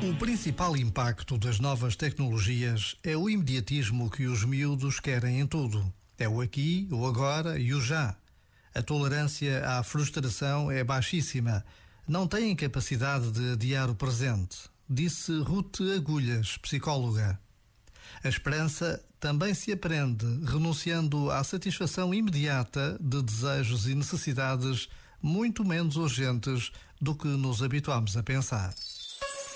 O principal impacto das novas tecnologias é o imediatismo que os miúdos querem em tudo. É o aqui, o agora e o já. A tolerância à frustração é baixíssima. Não têm capacidade de adiar o presente, disse Ruth Agulhas, psicóloga. A esperança também se aprende renunciando à satisfação imediata de desejos e necessidades muito menos urgentes do que nos habituamos a pensar.